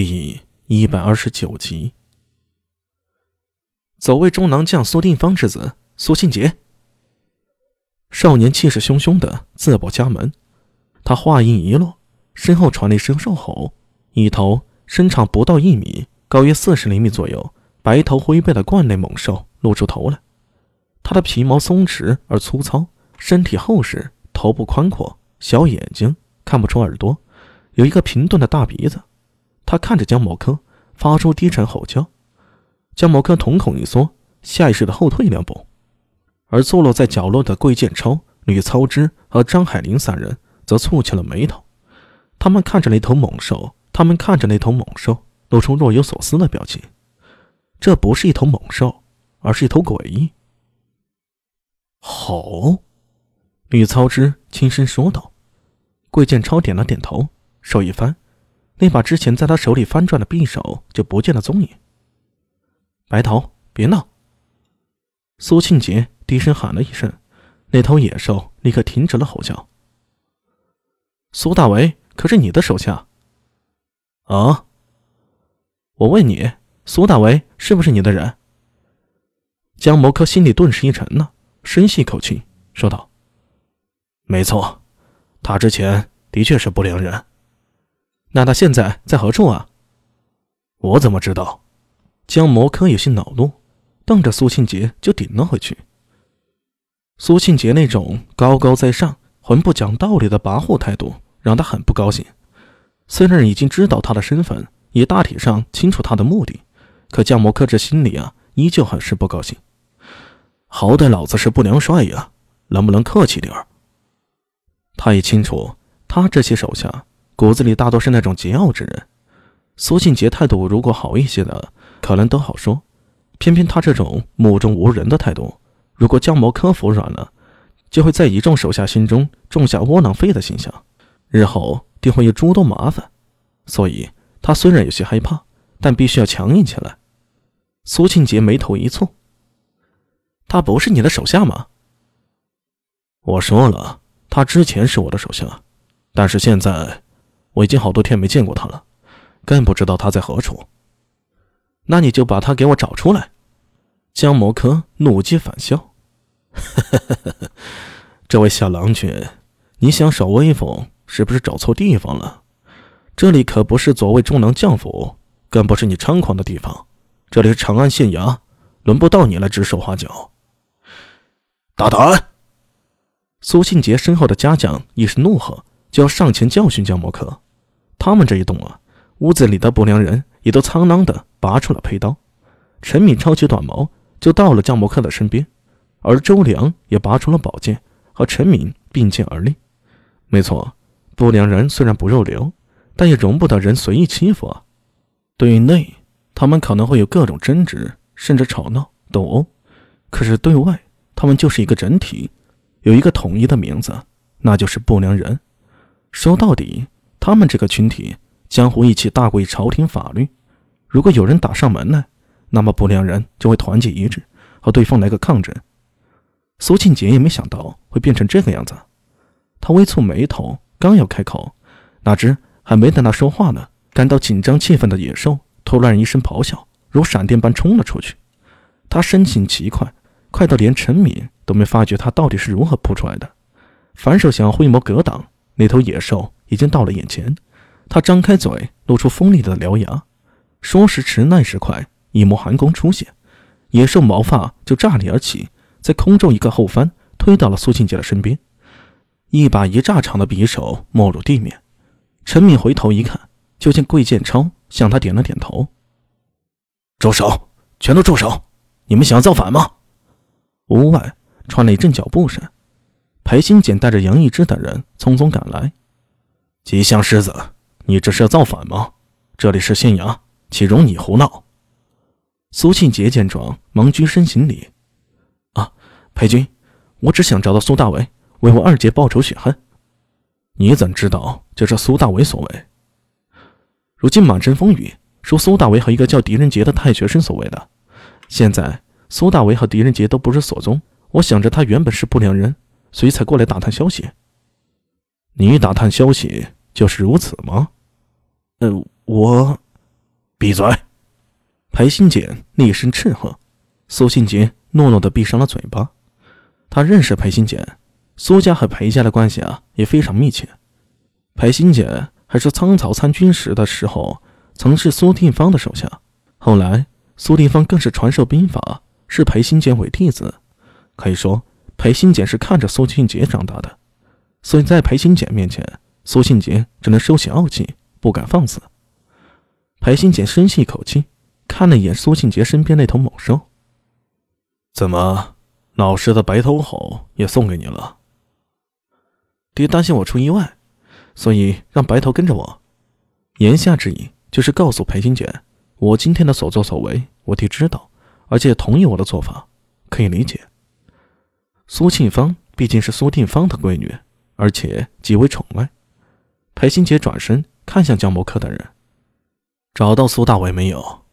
第一百二十九集，走位中郎将苏定方之子苏信杰。少年气势汹汹的自报家门，他话音一落，身后传来一声兽吼，一头身长不到一米、高约四十厘米左右、白头灰背的冠类猛兽露出头来。它的皮毛松弛而粗糙，身体厚实，头部宽阔，小眼睛看不出耳朵，有一个平钝的大鼻子。他看着江某科，发出低沉吼叫。江某科瞳孔一缩，下意识的后退两步。而坐落在角落的桂建超、吕操之和张海林三人则蹙起了眉头。他们看着那头猛兽，他们看着那头猛兽，露出若有所思的表情。这不是一头猛兽，而是一头诡异。吼！吕操之轻声说道。桂建超点了点头，手一翻。那把之前在他手里翻转的匕首就不见了踪影。白头，别闹！苏庆杰低声喊了一声，那头野兽立刻停止了吼叫。苏大为可是你的手下？啊！我问你，苏大为是不是你的人？江谋科心里顿时一沉呢，深吸一口气，说道：“没错，他之前的确是不良人。”那他现在在何处啊？我怎么知道？江摩柯有些恼怒，瞪着苏庆杰就顶了回去。苏庆杰那种高高在上、很不讲道理的跋扈态度，让他很不高兴。虽然已经知道他的身份，也大体上清楚他的目的，可江摩柯这心里啊，依旧很是不高兴。好歹老子是不良帅呀，能不能客气点儿？他也清楚，他这些手下。骨子里大多是那种桀骜之人。苏庆杰态度如果好一些的，可能都好说。偏偏他这种目中无人的态度，如果江某科服软了，就会在一众手下心中种下窝囊废的形象，日后定会有诸多麻烦。所以，他虽然有些害怕，但必须要强硬起来。苏庆杰眉头一蹙：“他不是你的手下吗？”我说了，他之前是我的手下，但是现在……我已经好多天没见过他了，更不知道他在何处。那你就把他给我找出来！江某科怒极反笑：“ 这位小郎君，你想耍威风，是不是找错地方了？这里可不是左卫中郎将府，更不是你猖狂的地方。这里是长安县衙，轮不到你来指手画脚。”大胆！苏庆杰身后的家将一时怒喝。就要上前教训江摩柯，他们这一动啊，屋子里的不良人也都苍啷的拔出了佩刀。陈敏抄起短矛就到了江摩克的身边，而周良也拔出了宝剑和陈敏并肩而立。没错，不良人虽然不入流，但也容不得人随意欺负啊。对内，他们可能会有各种争执，甚至吵闹斗殴；可是对外，他们就是一个整体，有一个统一的名字，那就是不良人。说到底，他们这个群体江湖义气大过于朝廷法律。如果有人打上门来，那么不良人就会团结一致，和对方来个抗争。苏庆杰也没想到会变成这个样子，他微蹙眉头，刚要开口，哪知还没等他说话呢，感到紧张气氛的野兽突然一声咆哮，如闪电般冲了出去。他身形极快，快到连陈敏都没发觉他到底是如何扑出来的，反手想要挥魔格挡。那头野兽已经到了眼前，他张开嘴，露出锋利的獠牙。说时迟，那时快，一抹寒光出现，野兽毛发就炸裂而起，在空中一个后翻，推到了苏庆杰的身边。一把一丈长的匕首没入地面。陈敏回头一看，就见桂建超向他点了点头：“住手！全都住手！你们想要造反吗？”屋外传来一阵脚步声。裴新简带着杨一之等人匆匆赶来。吉祥狮子，你这是要造反吗？这里是县衙，岂容你胡闹？苏庆杰见状，忙躬身行礼。啊，裴军，我只想找到苏大为，为我二姐报仇雪恨。你怎知道这是苏大为所为？如今满城风雨，说苏大为和一个叫狄仁杰的太学生所为的。现在苏大为和狄仁杰都不知所踪，我想着他原本是不良人。所以才过来打探消息。你打探消息就是如此吗？呃，我闭嘴！裴新简厉声斥喝。苏信杰诺诺的闭上了嘴巴。他认识裴新简，苏家和裴家的关系啊也非常密切。裴新简还是仓曹参军时的时候，曾是苏定方的手下。后来苏定方更是传授兵法，视裴新简为弟子。可以说，裴新简是看着苏信杰长大的。所以在裴新简面前，苏信杰只能收起傲气，不敢放肆。裴新简深吸一口气，看了一眼苏信杰身边那头猛兽。怎么，老师的白头吼也送给你了？爹担心我出意外，所以让白头跟着我。言下之意就是告诉裴新简，我今天的所作所为，我爹知道，而且同意我的做法，可以理解。苏庆芳毕竟是苏定芳的闺女，而且极为宠爱。裴新杰转身看向江博克等人。找到苏大伟没有？